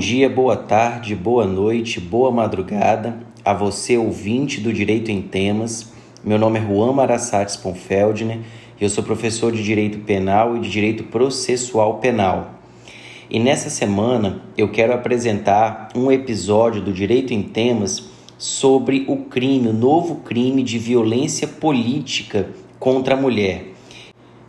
Dia, boa tarde, boa noite, boa madrugada a você, ouvinte do Direito em Temas. Meu nome é Juan Marassates Ponfeldner e eu sou professor de Direito Penal e de Direito Processual Penal. E nessa semana eu quero apresentar um episódio do Direito em Temas sobre o crime, o novo crime de violência política contra a mulher.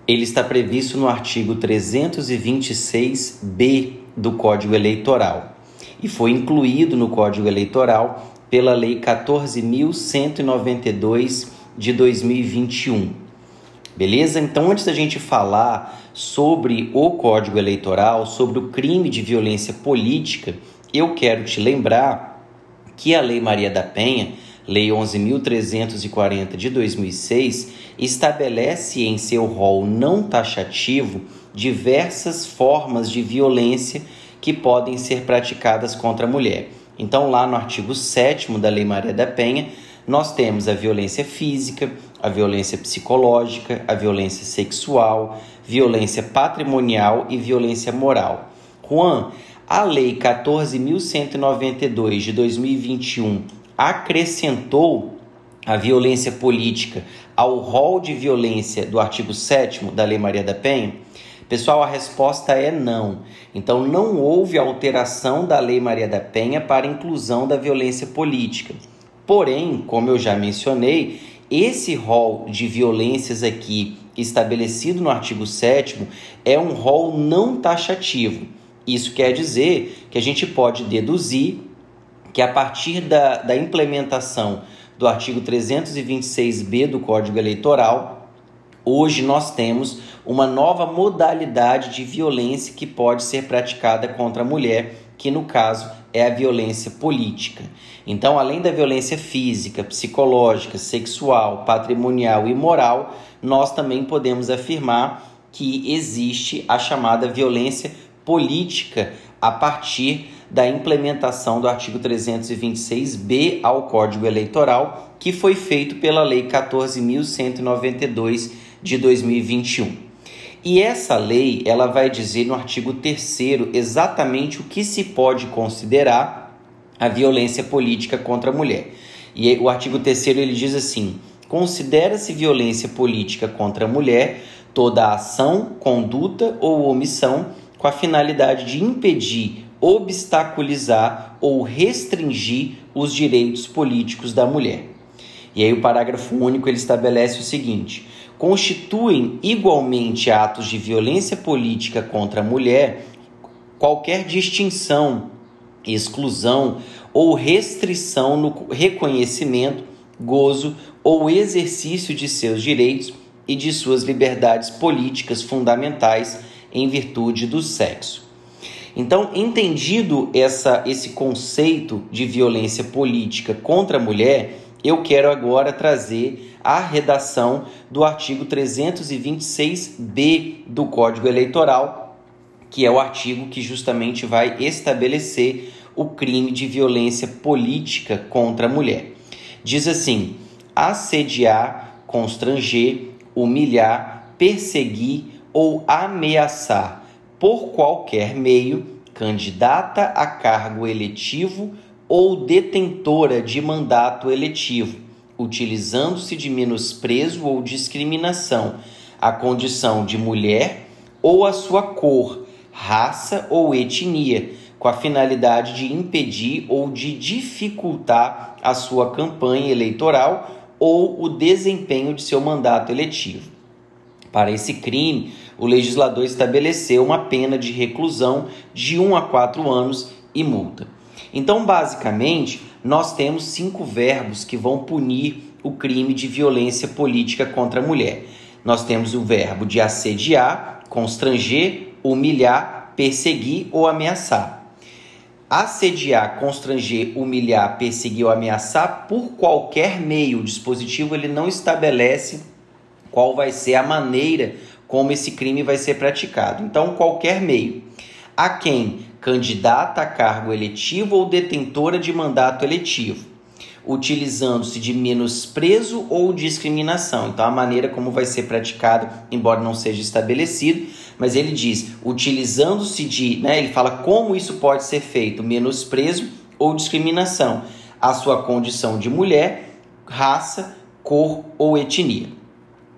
Ele está previsto no artigo 326b do Código Eleitoral e foi incluído no Código Eleitoral pela Lei 14.192 de 2021. Beleza? Então, antes da gente falar sobre o Código Eleitoral, sobre o crime de violência política, eu quero te lembrar que a Lei Maria da Penha, Lei 11.340 de 2006, estabelece em seu rol não taxativo diversas formas de violência que podem ser praticadas contra a mulher. Então, lá no artigo 7 da Lei Maria da Penha, nós temos a violência física, a violência psicológica, a violência sexual, violência patrimonial e violência moral. Juan, a Lei 14.192 de 2021 acrescentou a violência política ao rol de violência do artigo 7 da Lei Maria da Penha? Pessoal, a resposta é não. Então, não houve alteração da Lei Maria da Penha para inclusão da violência política. Porém, como eu já mencionei, esse rol de violências aqui estabelecido no artigo 7 é um rol não taxativo. Isso quer dizer que a gente pode deduzir que a partir da, da implementação do artigo 326b do Código Eleitoral, Hoje nós temos uma nova modalidade de violência que pode ser praticada contra a mulher, que no caso é a violência política. Então, além da violência física, psicológica, sexual, patrimonial e moral, nós também podemos afirmar que existe a chamada violência política a partir da implementação do artigo 326b ao Código Eleitoral, que foi feito pela Lei 14.192 de 2021. E essa lei, ela vai dizer no artigo 3 exatamente o que se pode considerar a violência política contra a mulher. E o artigo 3 ele diz assim: considera-se violência política contra a mulher toda ação, conduta ou omissão com a finalidade de impedir, obstaculizar ou restringir os direitos políticos da mulher. E aí o parágrafo único ele estabelece o seguinte: constituem igualmente atos de violência política contra a mulher qualquer distinção, exclusão ou restrição no reconhecimento, gozo ou exercício de seus direitos e de suas liberdades políticas fundamentais em virtude do sexo. Então, entendido essa, esse conceito de violência política contra a mulher, eu quero agora trazer a redação do artigo 326b do Código Eleitoral, que é o artigo que justamente vai estabelecer o crime de violência política contra a mulher. Diz assim: assediar, constranger, humilhar, perseguir ou ameaçar por qualquer meio candidata a cargo eletivo ou detentora de mandato eletivo, utilizando-se de menosprezo ou discriminação à condição de mulher ou à sua cor, raça ou etnia, com a finalidade de impedir ou de dificultar a sua campanha eleitoral ou o desempenho de seu mandato eletivo. Para esse crime, o legislador estabeleceu uma pena de reclusão de 1 a 4 anos e multa. Então, basicamente, nós temos cinco verbos que vão punir o crime de violência política contra a mulher. Nós temos o verbo de assediar, constranger, humilhar, perseguir ou ameaçar. Assediar, constranger, humilhar, perseguir ou ameaçar por qualquer meio. O dispositivo ele não estabelece qual vai ser a maneira como esse crime vai ser praticado. Então, qualquer meio. A quem candidata a cargo eletivo ou detentora de mandato eletivo, utilizando-se de menosprezo ou discriminação. Então, a maneira como vai ser praticado, embora não seja estabelecido, mas ele diz utilizando-se de, né, ele fala como isso pode ser feito, menosprezo ou discriminação, a sua condição de mulher, raça, cor ou etnia.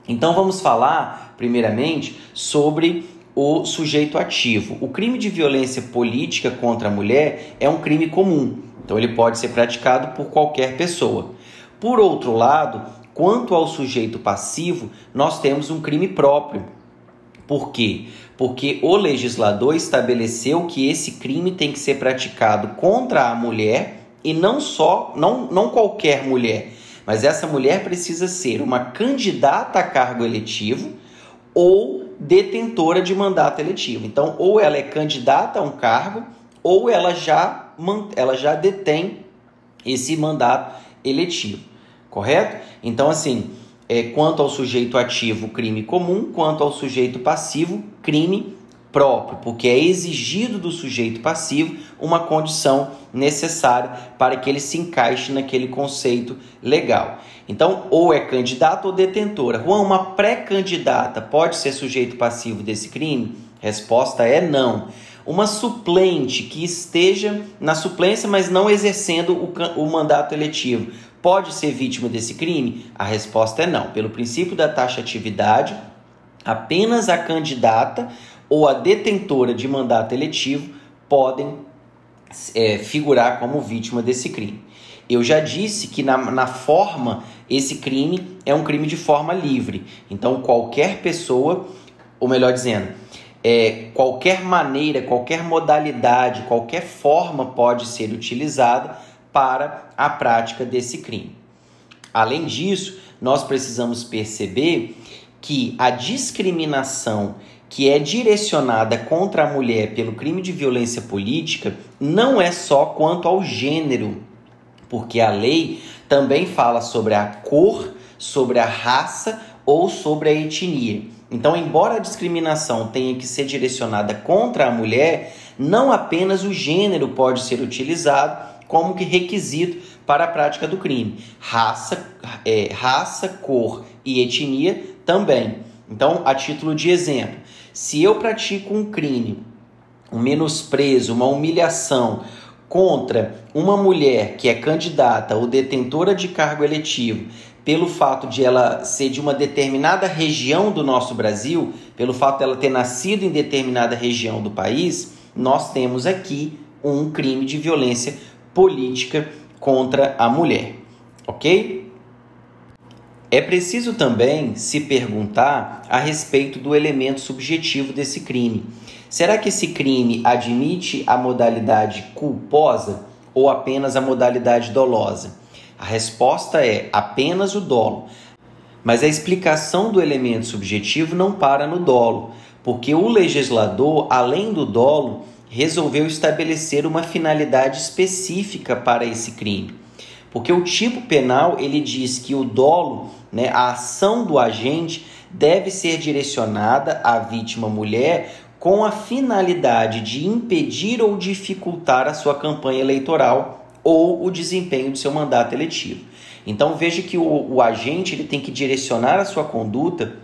Então vamos falar, primeiramente, sobre o sujeito ativo. O crime de violência política contra a mulher é um crime comum, então ele pode ser praticado por qualquer pessoa. Por outro lado, quanto ao sujeito passivo, nós temos um crime próprio. Por quê? Porque o legislador estabeleceu que esse crime tem que ser praticado contra a mulher e não só, não, não qualquer mulher, mas essa mulher precisa ser uma candidata a cargo eletivo ou detentora de mandato eletivo. Então, ou ela é candidata a um cargo, ou ela já, ela já detém esse mandato eletivo, correto? Então, assim, é, quanto ao sujeito ativo, crime comum, quanto ao sujeito passivo, crime próprio, porque é exigido do sujeito passivo uma condição necessária para que ele se encaixe naquele conceito legal. Então, ou é candidata ou detentora. Juan, uma pré-candidata pode ser sujeito passivo desse crime? Resposta é não. Uma suplente que esteja na suplência, mas não exercendo o, o mandato eletivo, pode ser vítima desse crime? A resposta é não. Pelo princípio da taxatividade, apenas a candidata ou a detentora de mandato eletivo podem é, figurar como vítima desse crime. Eu já disse que na, na forma, esse crime é um crime de forma livre. Então, qualquer pessoa, ou melhor dizendo, é, qualquer maneira, qualquer modalidade, qualquer forma pode ser utilizada para a prática desse crime. Além disso, nós precisamos perceber que a discriminação que é direcionada contra a mulher pelo crime de violência política não é só quanto ao gênero, porque a lei também fala sobre a cor, sobre a raça ou sobre a etnia. Então, embora a discriminação tenha que ser direcionada contra a mulher, não apenas o gênero pode ser utilizado como que requisito para a prática do crime. Raça, é, raça, cor e etnia também. Então, a título de exemplo, se eu pratico um crime, um menosprezo, uma humilhação contra uma mulher que é candidata ou detentora de cargo eletivo, pelo fato de ela ser de uma determinada região do nosso Brasil, pelo fato dela ter nascido em determinada região do país, nós temos aqui um crime de violência política contra a mulher, ok? É preciso também se perguntar a respeito do elemento subjetivo desse crime. Será que esse crime admite a modalidade culposa ou apenas a modalidade dolosa? A resposta é apenas o dolo. Mas a explicação do elemento subjetivo não para no dolo, porque o legislador, além do dolo, resolveu estabelecer uma finalidade específica para esse crime. Porque o tipo penal ele diz que o dolo, né, a ação do agente deve ser direcionada à vítima mulher com a finalidade de impedir ou dificultar a sua campanha eleitoral ou o desempenho do seu mandato eletivo. Então veja que o, o agente ele tem que direcionar a sua conduta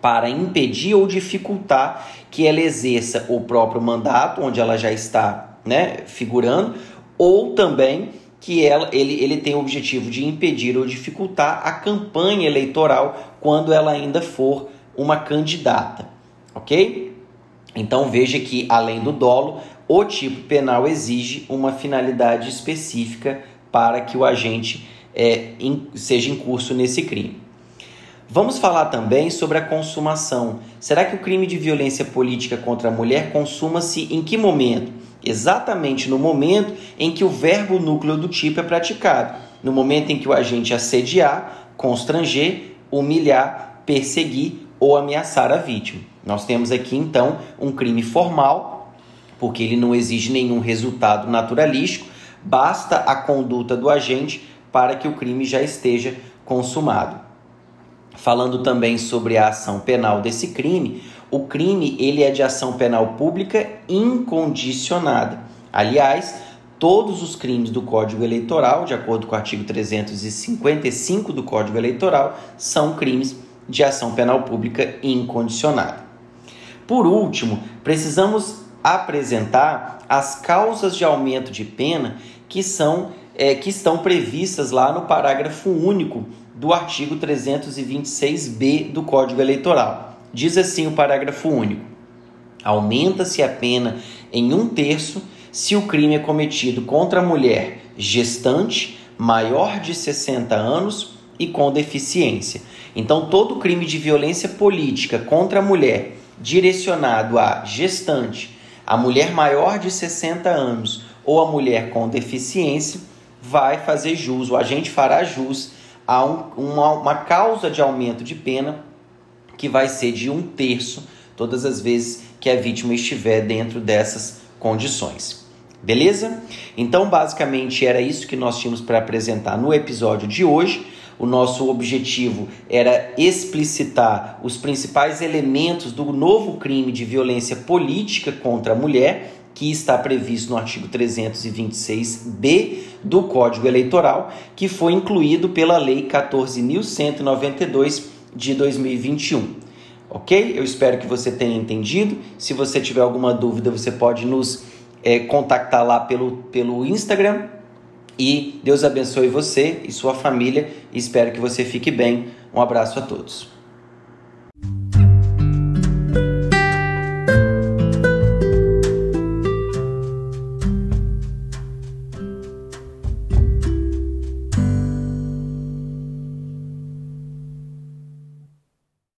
para impedir ou dificultar que ela exerça o próprio mandato, onde ela já está né, figurando, ou também que ela, ele, ele tem o objetivo de impedir ou dificultar a campanha eleitoral quando ela ainda for uma candidata, ok? Então veja que, além do dolo, o tipo penal exige uma finalidade específica para que o agente é, in, seja em curso nesse crime. Vamos falar também sobre a consumação. Será que o crime de violência política contra a mulher consuma-se em que momento? Exatamente no momento em que o verbo núcleo do tipo é praticado, no momento em que o agente assediar, constranger, humilhar, perseguir ou ameaçar a vítima. Nós temos aqui então um crime formal, porque ele não exige nenhum resultado naturalístico, basta a conduta do agente para que o crime já esteja consumado. Falando também sobre a ação penal desse crime, o crime ele é de ação penal pública incondicionada. Aliás, todos os crimes do Código Eleitoral, de acordo com o artigo 355 do Código Eleitoral, são crimes de ação penal pública incondicionada. Por último, precisamos apresentar as causas de aumento de pena que são é, que estão previstas lá no parágrafo único do artigo 326b do Código Eleitoral. Diz assim o parágrafo único: aumenta-se a pena em um terço se o crime é cometido contra a mulher gestante, maior de 60 anos e com deficiência. Então, todo crime de violência política contra a mulher direcionado a gestante, a mulher maior de 60 anos ou a mulher com deficiência vai fazer jus, o agente fará jus a um, uma, uma causa de aumento de pena que vai ser de um terço todas as vezes que a vítima estiver dentro dessas condições. Beleza? Então, basicamente, era isso que nós tínhamos para apresentar no episódio de hoje. O nosso objetivo era explicitar os principais elementos do novo crime de violência política contra a mulher, que está previsto no artigo 326b do Código Eleitoral, que foi incluído pela Lei 14.192 de 2021. Ok? Eu espero que você tenha entendido. Se você tiver alguma dúvida, você pode nos é, contactar lá pelo, pelo Instagram e Deus abençoe você e sua família. Espero que você fique bem. Um abraço a todos.